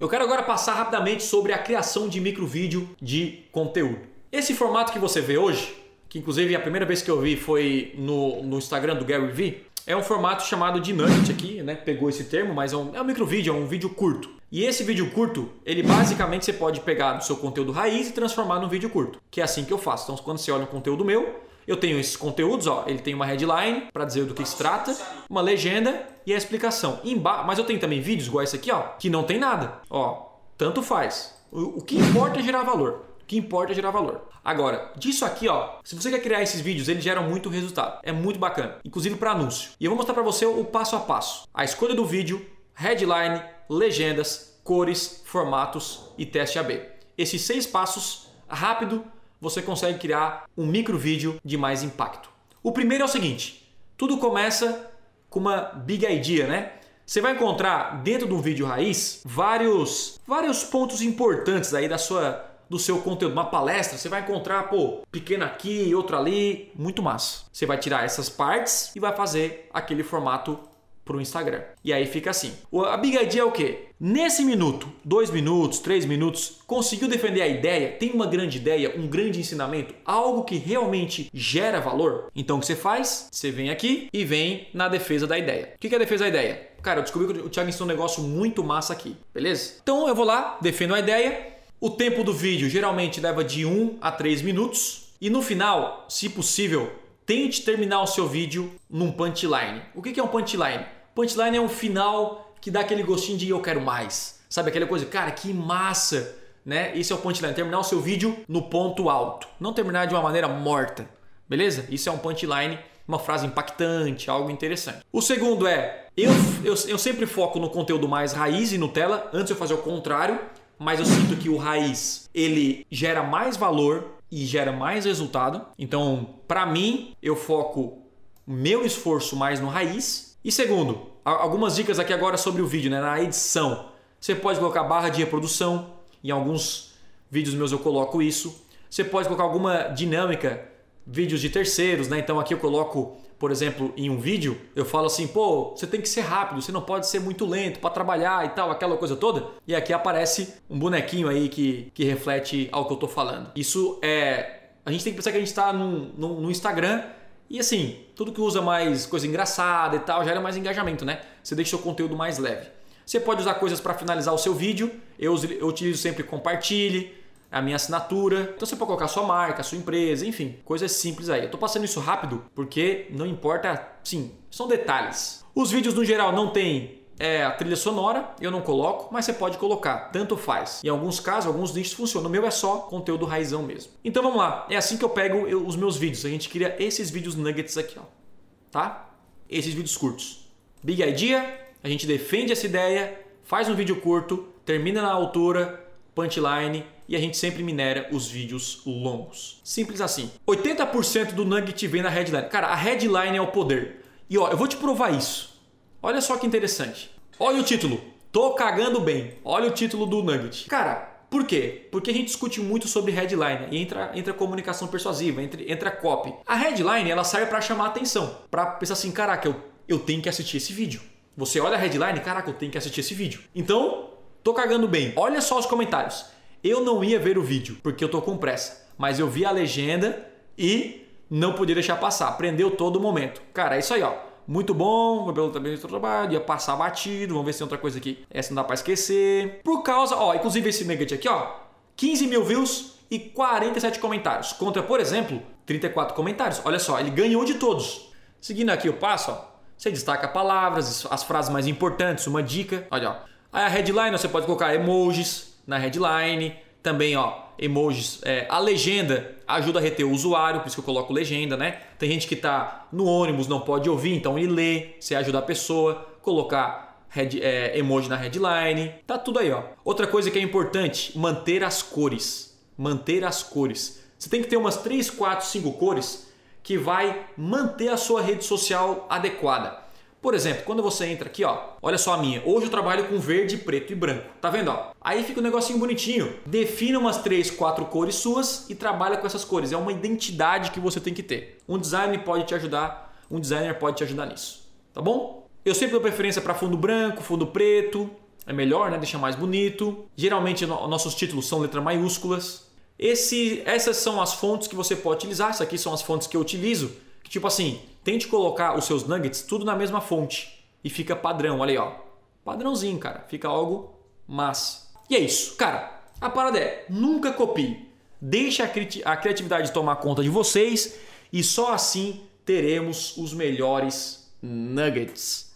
Eu quero agora passar rapidamente sobre a criação de micro vídeo de conteúdo. Esse formato que você vê hoje, que inclusive a primeira vez que eu vi foi no, no Instagram do Gary Vee, é um formato chamado de nugget aqui, né? Pegou esse termo, mas é um, é um micro vídeo, é um vídeo curto. E esse vídeo curto, ele basicamente você pode pegar do seu conteúdo raiz e transformar num vídeo curto, que é assim que eu faço. Então, quando você olha um conteúdo meu, eu tenho esses conteúdos, ó, ele tem uma headline para dizer do que se trata, uma legenda e a explicação. Emba mas eu tenho também vídeos igual esse aqui, ó, que não tem nada. Ó, tanto faz. O, o que importa é gerar valor. O que importa é gerar valor. Agora, disso aqui, ó, se você quer criar esses vídeos, eles geram muito resultado. É muito bacana, inclusive para anúncio. E eu vou mostrar para você o passo a passo. A escolha do vídeo, headline, legendas, cores, formatos e teste AB. Esses seis passos rápido você consegue criar um micro vídeo de mais impacto. O primeiro é o seguinte: tudo começa com uma big idea, né? Você vai encontrar dentro do vídeo raiz vários vários pontos importantes aí da sua do seu conteúdo, uma palestra, você vai encontrar, pô, pequeno aqui, outro ali, muito massa. Você vai tirar essas partes e vai fazer aquele formato para o Instagram. E aí fica assim. A big idea é o quê? Nesse minuto, dois minutos, três minutos, conseguiu defender a ideia? Tem uma grande ideia, um grande ensinamento, algo que realmente gera valor? Então o que você faz? Você vem aqui e vem na defesa da ideia. O que é a defesa da ideia? Cara, eu descobri que o Thiago ensinou um negócio muito massa aqui, beleza? Então eu vou lá, defendo a ideia. O tempo do vídeo geralmente leva de 1 a 3 minutos. E no final, se possível, tente terminar o seu vídeo num punchline. O que é um punchline? Punchline é um final que dá aquele gostinho de eu quero mais. Sabe aquela coisa, cara, que massa, né? Esse é o punchline, terminar o seu vídeo no ponto alto, não terminar de uma maneira morta. Beleza? Isso é um punchline, uma frase impactante, algo interessante. O segundo é, eu, eu, eu sempre foco no conteúdo mais raiz e Nutella, antes eu fazer o contrário, mas eu sinto que o raiz, ele gera mais valor e gera mais resultado. Então, para mim, eu foco meu esforço mais no raiz e segundo, algumas dicas aqui agora sobre o vídeo, né? na edição. Você pode colocar barra de reprodução, em alguns vídeos meus eu coloco isso. Você pode colocar alguma dinâmica, vídeos de terceiros, né? Então aqui eu coloco, por exemplo, em um vídeo, eu falo assim, pô, você tem que ser rápido, você não pode ser muito lento para trabalhar e tal, aquela coisa toda. E aqui aparece um bonequinho aí que, que reflete ao que eu tô falando. Isso é. A gente tem que pensar que a gente está no Instagram e assim, tudo que usa mais coisa engraçada e tal gera mais engajamento, né? Você deixa o conteúdo mais leve. Você pode usar coisas para finalizar o seu vídeo. Eu, eu utilizo sempre compartilhe, a minha assinatura. Então você pode colocar sua marca, sua empresa, enfim, coisas simples aí. Eu tô passando isso rápido porque não importa, sim, são detalhes. Os vídeos no geral não tem é a trilha sonora, eu não coloco, mas você pode colocar, tanto faz. Em alguns casos, alguns nichos funcionam. O meu é só conteúdo raizão mesmo. Então vamos lá, é assim que eu pego os meus vídeos. A gente cria esses vídeos nuggets aqui, ó. Tá? Esses vídeos curtos. Big idea, a gente defende essa ideia, faz um vídeo curto, termina na altura, punchline e a gente sempre minera os vídeos longos. Simples assim. 80% do nugget vem na headline. Cara, a headline é o poder. E ó, eu vou te provar isso. Olha só que interessante. Olha o título. Tô cagando bem. Olha o título do Nugget. Cara, por quê? Porque a gente discute muito sobre headline e entra, entra comunicação persuasiva, entra, entra copy. A headline ela serve para chamar atenção, para pensar assim, caraca, eu, eu tenho que assistir esse vídeo. Você olha a headline, caraca, eu tenho que assistir esse vídeo. Então, tô cagando bem. Olha só os comentários. Eu não ia ver o vídeo porque eu tô com pressa, mas eu vi a legenda e não podia deixar passar. Prendeu todo o momento. Cara, é isso aí, ó. Muito bom, o cabelo também do trabalho, ia passar batido, vamos ver se tem outra coisa aqui. Essa não dá pra esquecer. Por causa, ó, inclusive esse nugget aqui, ó, 15 mil views e 47 comentários. Contra, por exemplo, 34 comentários. Olha só, ele ganhou de todos. Seguindo aqui o passo, ó, você destaca palavras, as frases mais importantes, uma dica. Olha, ó. Aí a headline você pode colocar emojis na headline. Também, ó, emojis. É, a legenda ajuda a reter o usuário, por isso que eu coloco legenda, né? Tem gente que está no ônibus, não pode ouvir, então ele lê, você ajuda a pessoa, colocar head, é, emoji na headline, tá tudo aí, ó. Outra coisa que é importante, manter as cores. Manter as cores. Você tem que ter umas 3, 4, 5 cores que vai manter a sua rede social adequada. Por exemplo, quando você entra aqui, ó, olha só a minha. Hoje eu trabalho com verde, preto e branco. Tá vendo, ó? Aí fica um negocinho bonitinho. Defina umas três, quatro cores suas e trabalha com essas cores. É uma identidade que você tem que ter. Um designer pode te ajudar, um designer pode te ajudar nisso. Tá bom? Eu sempre dou preferência para fundo branco, fundo preto. é melhor, né? Deixa mais bonito. Geralmente no, nossos títulos são letras maiúsculas. Esse, essas são as fontes que você pode utilizar. Essas aqui são as fontes que eu utilizo. Que, tipo assim, tente colocar os seus nuggets tudo na mesma fonte e fica padrão. Olha aí, ó. Padrãozinho, cara. Fica algo massa. E é isso, cara. A parada é nunca copie. Deixe a, cri a criatividade tomar conta de vocês e só assim teremos os melhores nuggets.